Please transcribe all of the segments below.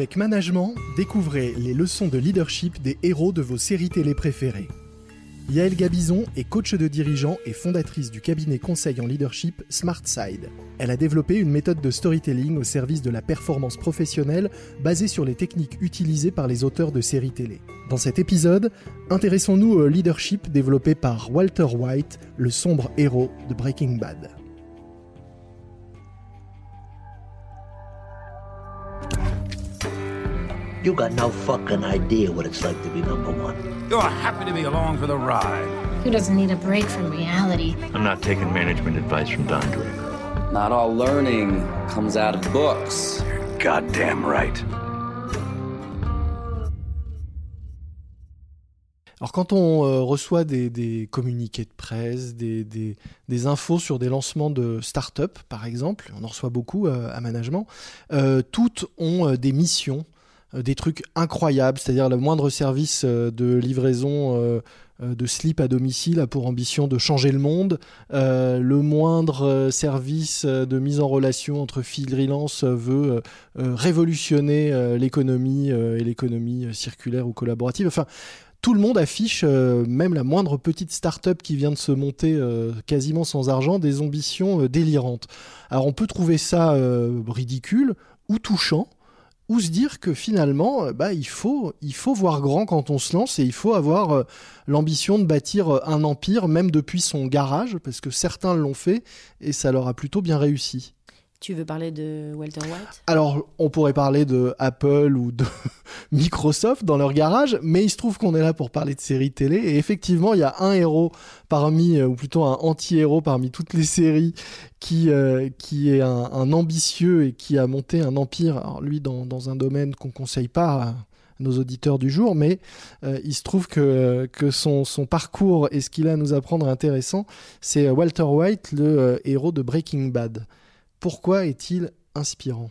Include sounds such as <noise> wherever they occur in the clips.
Avec Management, découvrez les leçons de leadership des héros de vos séries télé préférées. Yael Gabizon est coach de dirigeants et fondatrice du cabinet conseil en leadership SmartSide. Elle a développé une méthode de storytelling au service de la performance professionnelle basée sur les techniques utilisées par les auteurs de séries télé. Dans cet épisode, intéressons-nous au leadership développé par Walter White, le sombre héros de Breaking Bad. You got no fucking idea what it's like to be number one. You're happy to be along for the ride. Who doesn't need a break from reality? I'm not taking management advice from Don Draper. Not all learning comes out of books. Goddamn right. Alors quand on euh, reçoit des, des, communiqués de presse, des, des, des, infos sur des lancements de start-up, par exemple, on en reçoit beaucoup euh, à management, euh, toutes ont des missions euh, des trucs incroyables, c'est-à-dire le moindre service euh, de livraison euh, de slip à domicile a pour ambition de changer le monde. Euh, le moindre service de mise en relation entre freelance veut euh, révolutionner l'économie et l'économie circulaire ou collaborative. Enfin, tout le monde affiche, même la moindre petite start-up qui vient de se monter quasiment sans argent, des ambitions délirantes. Alors on peut trouver ça ridicule ou touchant ou se dire que finalement, bah, il, faut, il faut voir grand quand on se lance et il faut avoir euh, l'ambition de bâtir un empire, même depuis son garage, parce que certains l'ont fait et ça leur a plutôt bien réussi. Tu veux parler de Walter White? Alors, on pourrait parler de Apple ou de <laughs> Microsoft dans leur garage, mais il se trouve qu'on est là pour parler de séries télé. Et effectivement, il y a un héros parmi, ou plutôt un anti-héros parmi toutes les séries qui, euh, qui est un, ambitieux et qui a monté un empire, alors lui, dans, dans un domaine qu'on conseille pas à nos auditeurs du jour, mais euh, il se trouve que, que son, son, parcours et ce qu'il a à nous apprendre intéressant, c'est Walter White, le euh, héros de Breaking Bad. Pourquoi est-il inspirant?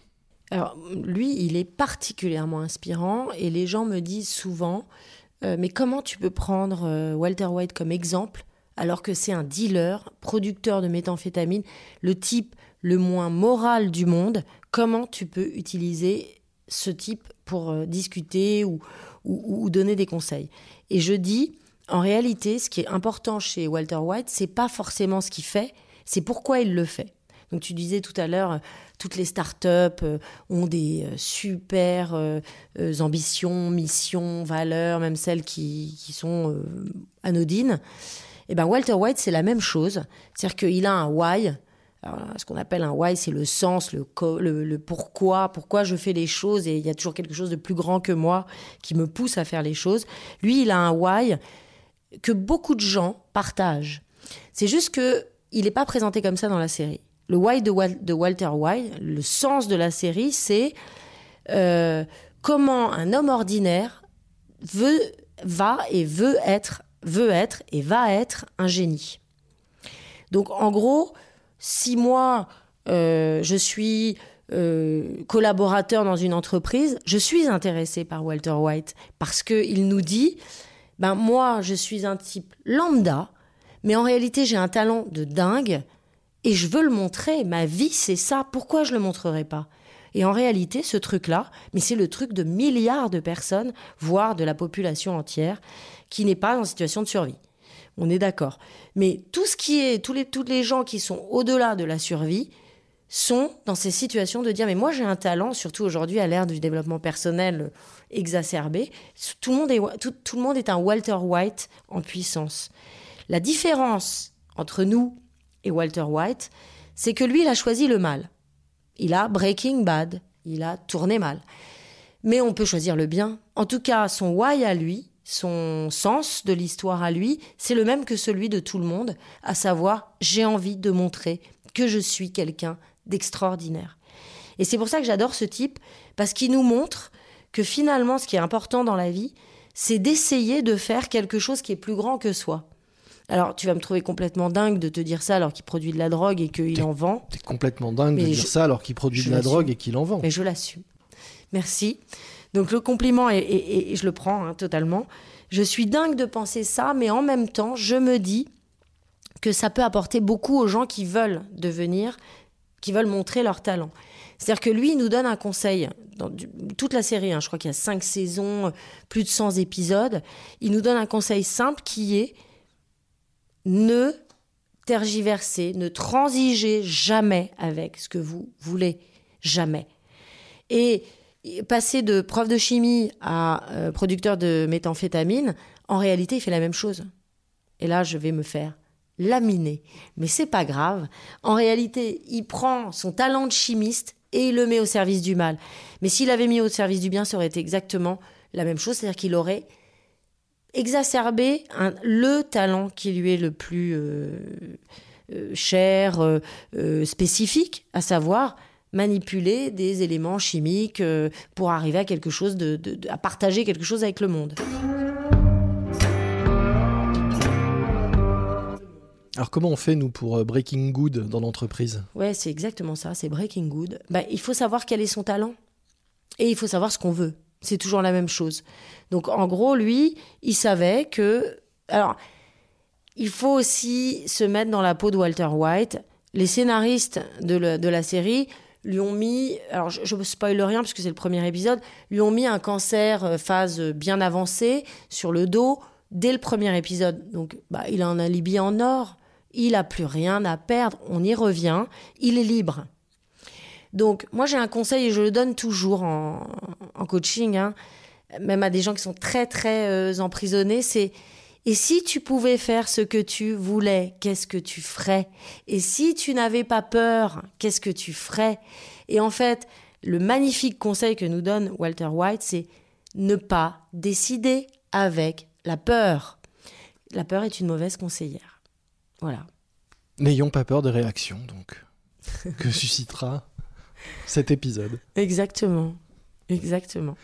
Alors, lui, il est particulièrement inspirant et les gens me disent souvent euh, Mais comment tu peux prendre euh, Walter White comme exemple alors que c'est un dealer, producteur de méthamphétamine, le type le moins moral du monde? Comment tu peux utiliser ce type pour euh, discuter ou, ou, ou donner des conseils? Et je dis en réalité, ce qui est important chez Walter White, c'est pas forcément ce qu'il fait, c'est pourquoi il le fait. Donc tu disais tout à l'heure, toutes les startups euh, ont des euh, super euh, ambitions, missions, valeurs, même celles qui, sont euh, anodines. Et ben Walter White, c'est la même chose. C'est-à-dire qu'il a un why. Ce qu'on appelle un why, c'est le sens, le, pourquoi, pourquoi je fais les choses, et il y a toujours quelque chose de plus grand que moi qui me pousse à faire les choses. Lui, il a un why que beaucoup de gens partagent. C'est juste que il n'est pas présenté comme ça dans la série le why de, Wal de, Walter White, le sens de la série, c'est euh, comment un homme ordinaire va et veut être, veut être et va être un génie. Donc en gros, si moi euh, je suis euh, collaborateur dans une entreprise, je suis intéressé par Walter White parce que il nous dit, ben moi je suis un type lambda, mais en réalité j'ai un talent de dingue et je veux le montrer. Ma vie, c'est ça. Pourquoi je le montrerai pas? Et en réalité, ce truc-là, mais c'est le truc de milliards de personnes, voire de la population entière, qui n'est pas en situation de survie. On est d'accord. Mais tout ce qui est, tous les, gens qui sont au-delà de la survie, sont dans ces situations de dire mais moi j'ai un talent, surtout aujourd'hui à l'ère du développement personnel exacerbé, tout le, monde est, tout le monde est un Walter White en puissance. La différence entre nous et Walter White, c'est que lui, il a choisi le mal. Il a Breaking Bad, il a tourné mal. Mais on peut choisir le bien. En tout cas, son why à lui, son sens de l'histoire à lui, c'est le même que celui de tout le monde, à savoir, j'ai envie de montrer que je suis quelqu'un d'extraordinaire. Et c'est pour ça que j'adore ce type, parce qu'il nous montre que finalement, ce qui est important dans la vie, c'est d'essayer de faire quelque chose qui est plus grand que soi. Alors, tu vas me trouver complètement dingue de te dire ça alors qu'il produit de la drogue et qu'il en vend. T'es complètement dingue Mais de je, dire ça alors qu'il produit de la drogue et qu'il en vend. Mais je l'assume. Merci. Donc le compliment, est, et, je le prends hein, totalement. Je suis dingue de penser ça, mais en même temps, je me dis que ça peut apporter beaucoup aux gens qui veulent devenir qui veulent montrer leur talent. C'est-à-dire que lui, il nous donne un conseil dans toute la série. hein, je crois qu'il y a cinq saisons, plus de 100 épisodes. Il nous donne un conseil simple qui est ne tergiversez, ne transigez jamais avec ce que vous voulez. Jamais. Et passer de prof de chimie à euh, producteur de méthamphétamine, en réalité, il fait la même chose. Et là, je vais me faire laminer. Mais c'est pas grave. En réalité, il prend son talent de chimiste et il le met au service du mal. Mais s'il avait mis au service du bien, ça aurait été exactement la même chose. C'est-à-dire qu'il aurait exacerbé un- le talent qui lui est le plus euh, euh, cher, euh, spécifique, à savoir manipuler des éléments chimiques pour arriver à quelque chose de, de- de- à partager quelque chose avec le monde. Alors comment on fait nous pour Breaking Good dans l'entreprise? Ouais, c'est exactement ça, c'est Breaking Good. Bah, il faut savoir quel est son talent. Et il faut savoir ce qu'on veut. C'est toujours la même chose. Donc en gros, lui, il savait que... Alors, il faut aussi se mettre dans la peau de Walter White. Les scénaristes de, la série lui ont mis, alors je ne spoil rien puisque c'est le premier épisode, lui ont mis un cancer euh, phase bien avancée sur le dos dès le premier épisode. Donc bah, il a un alibi en or, il a plus rien à perdre, on y revient, il est libre. Donc moi j'ai un conseil et je le donne toujours en, en coaching, hein, même à des gens qui sont très très euh, emprisonnés, c'est et si tu pouvais faire ce que tu voulais, qu'est-ce que tu ferais? Et si tu n'avais pas peur, qu'est-ce que tu ferais? Et en fait, le magnifique conseil que nous donne Walter White, c'est ne pas décider avec la peur. La peur est une mauvaise conseillère. Voilà. N'ayons pas peur des réactions, donc, que <laughs> suscitera cet épisode. Exactement. Exactement.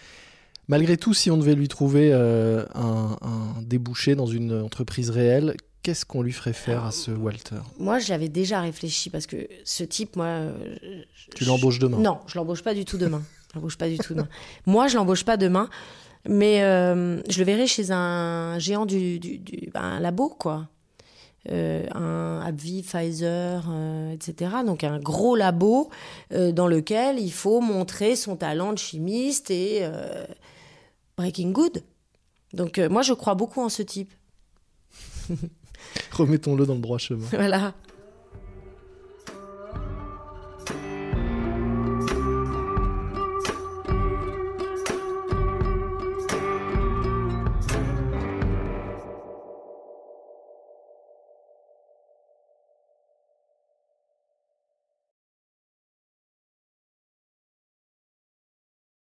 Malgré tout, si on devait lui trouver euh, un, un débouché dans une entreprise réelle, qu'est-ce qu'on lui ferait faire à ce Walter? Moi, j'avais déjà réfléchi parce que ce type, moi. euh, Tu je- l'embauches demain? Non, je l'embauche pas du tout demain. Je l'embauche pas du tout demain. Moi, je l'embauche pas demain, mais euh, je le verrai chez un géant du, du, du- ben, un labo, quoi. Euh, un AbbVie, Pfizer, euh, etc. Donc un gros labo euh, dans lequel il faut montrer son talent de chimiste et Breaking Good. Donc moi je crois beaucoup en ce type. <laughs> Remettons-le dans le droit chemin. Voilà.